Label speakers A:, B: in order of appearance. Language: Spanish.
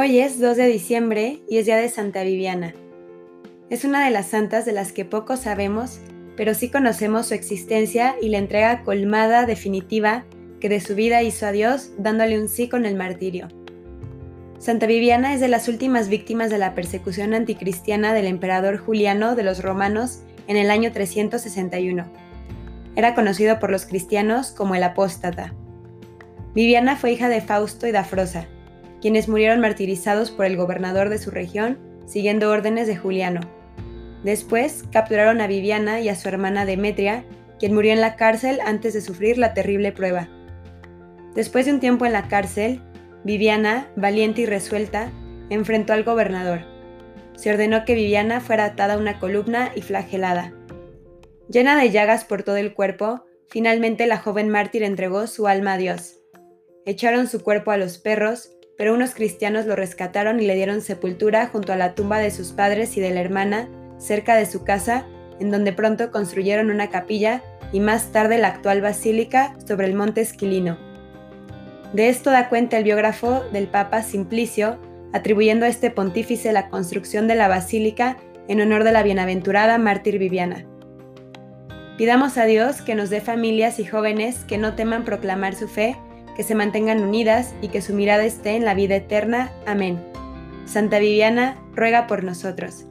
A: Hoy es 2 de diciembre y es día de Santa Viviana. Es una de las santas de las que poco sabemos, pero sí conocemos su existencia y la entrega colmada definitiva que de su vida hizo a Dios dándole un sí con el martirio. Santa Viviana es de las últimas víctimas de la persecución anticristiana del emperador Juliano de los romanos en el año 361. Era conocido por los cristianos como el apóstata. Viviana fue hija de Fausto y Dafrosa, quienes murieron martirizados por el gobernador de su región, siguiendo órdenes de Juliano. Después capturaron a Viviana y a su hermana Demetria, quien murió en la cárcel antes de sufrir la terrible prueba. Después de un tiempo en la cárcel, Viviana, valiente y resuelta, enfrentó al gobernador. Se ordenó que Viviana fuera atada a una columna y flagelada. Llena de llagas por todo el cuerpo, finalmente la joven mártir entregó su alma a Dios. Echaron su cuerpo a los perros, pero unos cristianos lo rescataron y le dieron sepultura junto a la tumba de sus padres y de la hermana, cerca de su casa, en donde pronto construyeron una capilla y más tarde la actual basílica sobre el monte Esquilino. De esto da cuenta el biógrafo del Papa Simplicio, atribuyendo a este pontífice la construcción de la basílica en honor de la bienaventurada mártir Viviana. Pidamos a Dios que nos dé familias y jóvenes que no teman proclamar su fe que se mantengan unidas y que su mirada esté en la vida eterna. Amén. Santa Viviana, ruega por nosotros.